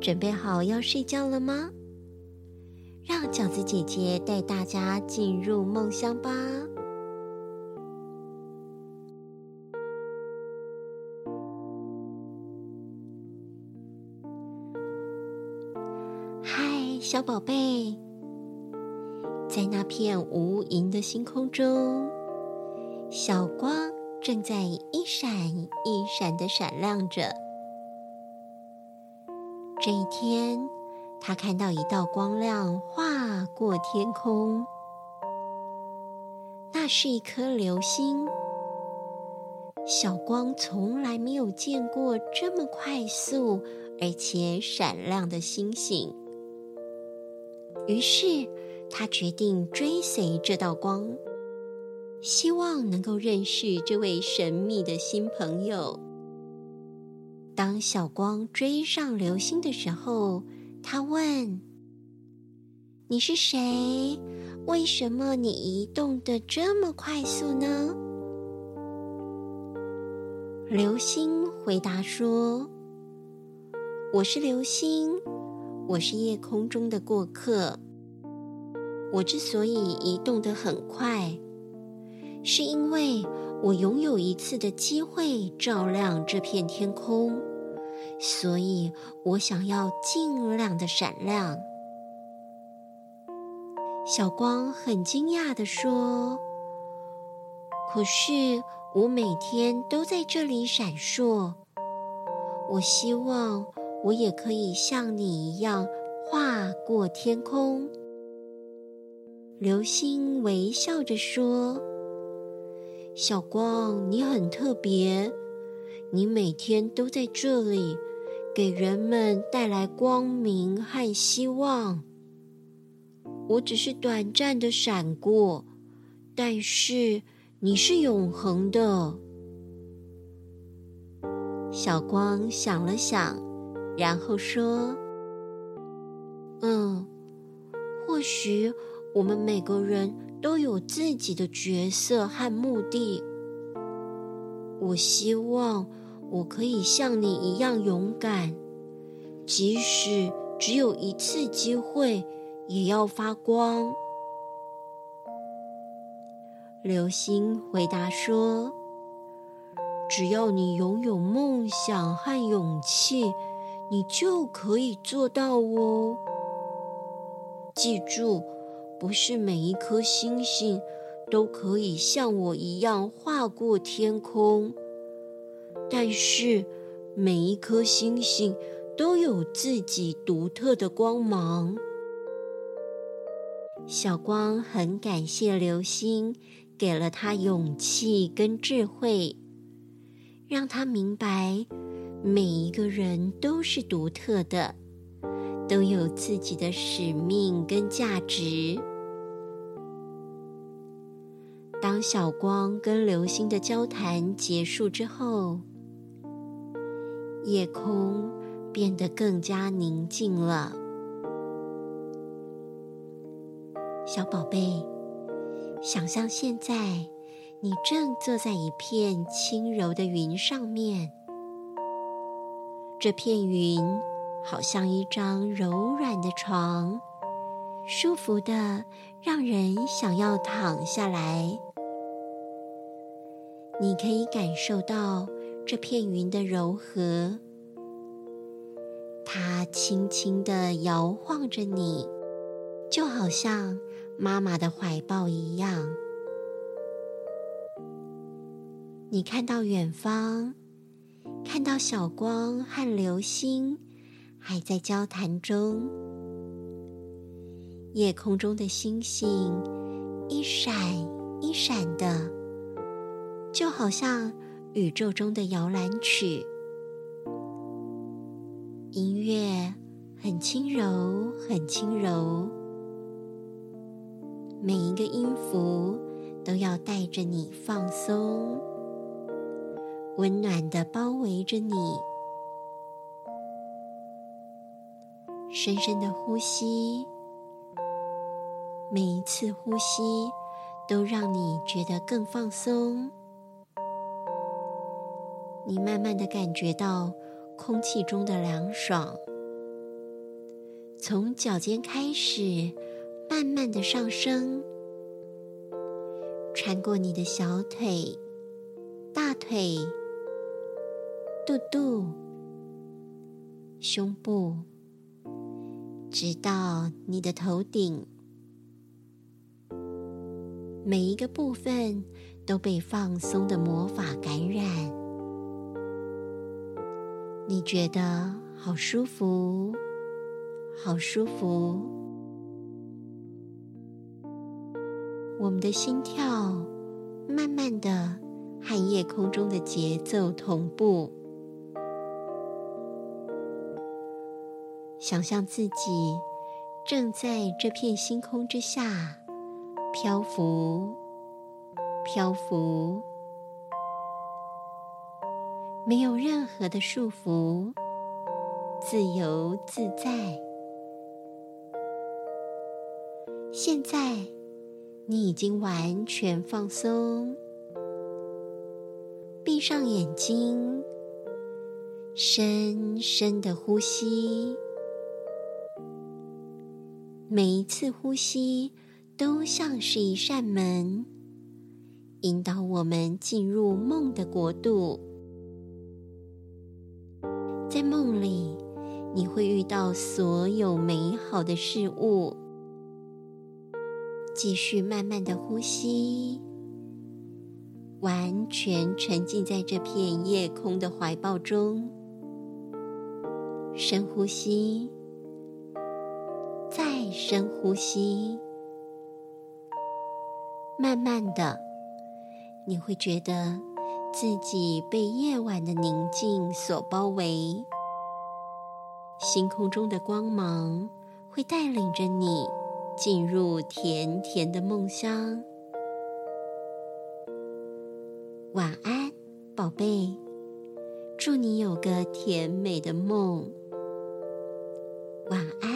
准备好要睡觉了吗？让饺子姐姐带大家进入梦乡吧。嗨，小宝贝，在那片无垠的星空中，小光正在一闪一闪的闪亮着。这一天，他看到一道光亮划过天空，那是一颗流星。小光从来没有见过这么快速而且闪亮的星星，于是他决定追随这道光，希望能够认识这位神秘的新朋友。当小光追上流星的时候，他问：“你是谁？为什么你移动得这么快速呢？”流星回答说：“我是流星，我是夜空中的过客。我之所以移动得很快，是因为我拥有一次的机会照亮这片天空。”所以我想要尽量的闪亮。小光很惊讶地说：“可是我每天都在这里闪烁，我希望我也可以像你一样划过天空。”流星微笑着说：“小光，你很特别，你每天都在这里。”给人们带来光明和希望。我只是短暂的闪过，但是你是永恒的。小光想了想，然后说：“嗯，或许我们每个人都有自己的角色和目的。我希望。”我可以像你一样勇敢，即使只有一次机会，也要发光。流星回答说：“只要你拥有梦想和勇气，你就可以做到哦。记住，不是每一颗星星都可以像我一样划过天空。”但是，每一颗星星都有自己独特的光芒。小光很感谢流星，给了他勇气跟智慧，让他明白每一个人都是独特的，都有自己的使命跟价值。当小光跟流星的交谈结束之后，夜空变得更加宁静了。小宝贝，想象现在你正坐在一片轻柔的云上面，这片云好像一张柔软的床，舒服的让人想要躺下来。你可以感受到。这片云的柔和，它轻轻地摇晃着你，就好像妈妈的怀抱一样。你看到远方，看到小光和流星还在交谈中，夜空中的星星一闪一闪的，就好像。宇宙中的摇篮曲，音乐很轻柔，很轻柔，每一个音符都要带着你放松，温暖的包围着你。深深的呼吸，每一次呼吸都让你觉得更放松。你慢慢的感觉到空气中的凉爽，从脚尖开始，慢慢的上升，穿过你的小腿、大腿、肚肚、胸部，直到你的头顶。每一个部分都被放松的魔法感染，你觉得好舒服。好舒服，我们的心跳慢慢的和夜空中的节奏同步。想象自己正在这片星空之下漂浮，漂浮，没有任何的束缚，自由自在。现在，你已经完全放松，闭上眼睛，深深的呼吸。每一次呼吸都像是一扇门，引导我们进入梦的国度。在梦里，你会遇到所有美好的事物。继续慢慢的呼吸，完全沉浸在这片夜空的怀抱中。深呼吸，再深呼吸。慢慢的，你会觉得自己被夜晚的宁静所包围，星空中的光芒会带领着你。进入甜甜的梦乡。晚安，宝贝，祝你有个甜美的梦。晚安。